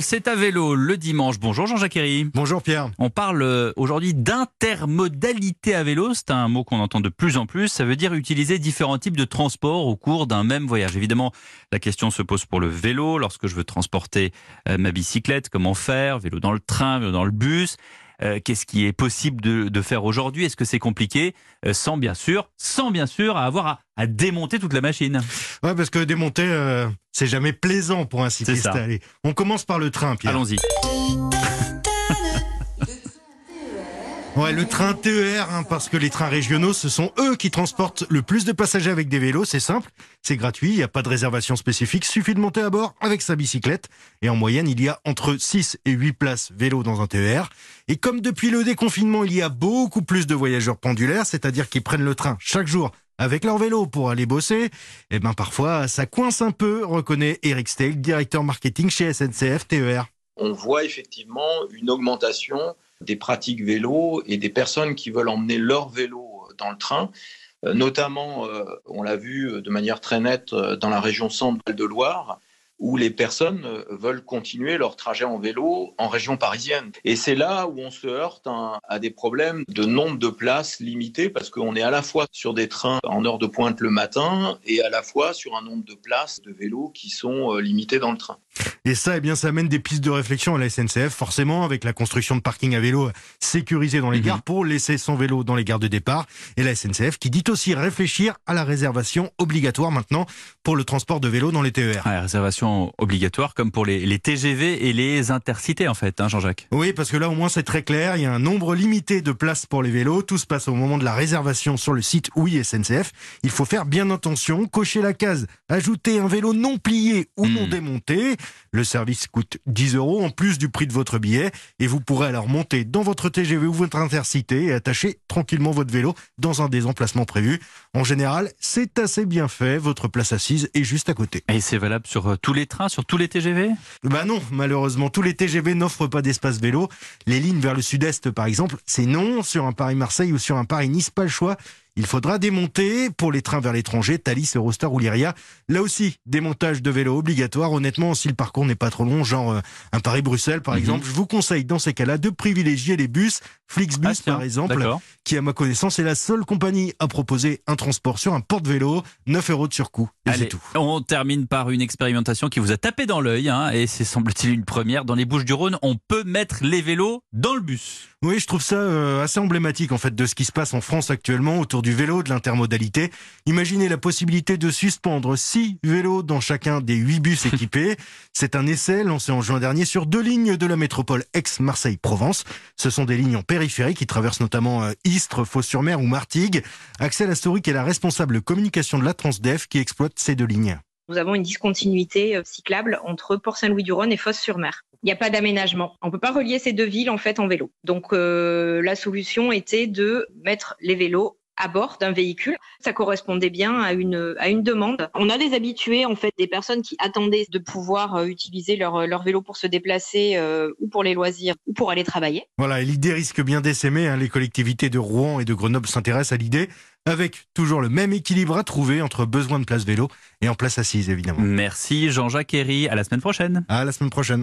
c'est à vélo le dimanche. Bonjour Jean-Jacques. Bonjour Pierre. On parle euh, aujourd'hui d'intermodalité à vélo. C'est un mot qu'on entend de plus en plus. Ça veut dire utiliser différents types de transports au cours d'un même voyage. Évidemment, la question se pose pour le vélo. Lorsque je veux transporter euh, ma bicyclette, comment faire? Vélo dans le train, vélo dans le bus qu'est-ce qui est possible de, faire aujourd'hui? Est-ce que c'est compliqué? Euh, Sans bien sûr, sans bien sûr avoir à, démonter toute la machine. Ouais, parce que démonter, euh, c'est jamais plaisant pour un cycliste. Allez, on commence par le train, Pierre. Allons-y. Ouais, le train TER, hein, parce que les trains régionaux, ce sont eux qui transportent le plus de passagers avec des vélos. C'est simple, c'est gratuit, il n'y a pas de réservation spécifique, suffit de monter à bord avec sa bicyclette. Et en moyenne, il y a entre 6 et 8 places vélo dans un TER. Et comme depuis le déconfinement, il y a beaucoup plus de voyageurs pendulaires, c'est-à-dire qui prennent le train chaque jour avec leur vélo pour aller bosser, eh ben parfois ça coince un peu, reconnaît Eric Steig, directeur marketing chez SNCF TER. On voit effectivement une augmentation des pratiques vélo et des personnes qui veulent emmener leur vélo dans le train. Euh, notamment, euh, on l'a vu de manière très nette euh, dans la région centrale de Loire, où les personnes veulent continuer leur trajet en vélo en région parisienne. Et c'est là où on se heurte à des problèmes de nombre de places limitées, parce qu'on est à la fois sur des trains en heure de pointe le matin et à la fois sur un nombre de places de vélos qui sont limitées dans le train. Et ça, eh bien, ça amène des pistes de réflexion à la SNCF, forcément, avec la construction de parkings à vélo sécurisés dans les mhm. gares pour laisser son vélo dans les gares de départ. Et la SNCF qui dit aussi réfléchir à la réservation obligatoire maintenant pour le transport de vélo dans les TER. la réservation obligatoire comme pour les, TGV et les intercités, en fait, hein, Jean-Jacques. Oui, parce que là, au moins, c'est très clair. Il y a un nombre limité de places pour les vélos. Tout se passe au moment de la réservation sur le site Oui SNCF. Il faut faire bien attention, cocher la case, ajouter un vélo non plié ou non hmm. démonté. Le service coûte 10 euros en plus du prix de votre billet et vous pourrez alors monter dans votre TGV ou votre intercité et attacher tranquillement votre vélo dans un des emplacements prévus. En général, c'est assez bien fait. Votre place assise est juste à côté. Et c'est valable sur euh, tous les trains, sur tous les TGV Bah non, malheureusement, tous les TGV n'offrent pas d'espace vélo. Les lignes vers le sud-est, par exemple, c'est non. Sur un Paris-Marseille ou sur un Paris-Nice, pas le choix. Il faudra démonter pour les trains vers l'étranger, Thalys, Eurostar ou Lyria. Là aussi, démontage de vélo obligatoire. Honnêtement, si le parcours n'est pas trop long, genre euh, un Paris-Bruxelles par mhm. exemple, je vous conseille dans ces cas-là de privilégier les bus, Flixbus ah, par exemple, qui à ma connaissance est la seule compagnie à proposer un transport sur un porte-vélo, 9 euros de surcoût. Et tout. On termine par une expérimentation qui vous a tapé dans l'œil, hein, et c'est semble-t-il une première. Dans les Bouches du Rhône, on peut mettre les vélos dans le bus. Oui, je trouve ça euh, assez emblématique en fait de ce qui se passe en France actuellement autour du vélo, de l'intermodalité. Imaginez la possibilité de suspendre six vélos dans chacun des huit bus équipés. C'est un essai lancé en juin dernier sur deux lignes de la métropole Aix-Marseille-Provence. Ce sont des lignes en périphérie qui traversent notamment euh, Istres, Fos-sur-Mer ou Martigues. Axel Astoric est la responsable communication de la Transdev qui exploite ces deux lignes. Nous avons une discontinuité euh, cyclable entre Port-Saint-Louis-du-Rhône et Fos-sur-Mer. Il n'y a pas d'aménagement. On ne peut pas relier ces deux villes en fait en vélo. Donc euh, la solution était de mettre les vélos à bord d'un véhicule. Ça correspondait bien à une, à une demande. On a des habitués, en fait, des personnes qui attendaient de pouvoir euh, utiliser leur, leur vélo pour se déplacer ou pour les loisirs ou pour aller travailler. Voilà, et l'idée risque bien d'essaimer. Hein. Les collectivités de Rouen et de Grenoble s'intéressent à l'idée avec toujours le même équilibre à trouver entre besoin de place vélo et en place assise, évidemment. Merci Jean-Jacques Herry. À la semaine prochaine. À la semaine prochaine.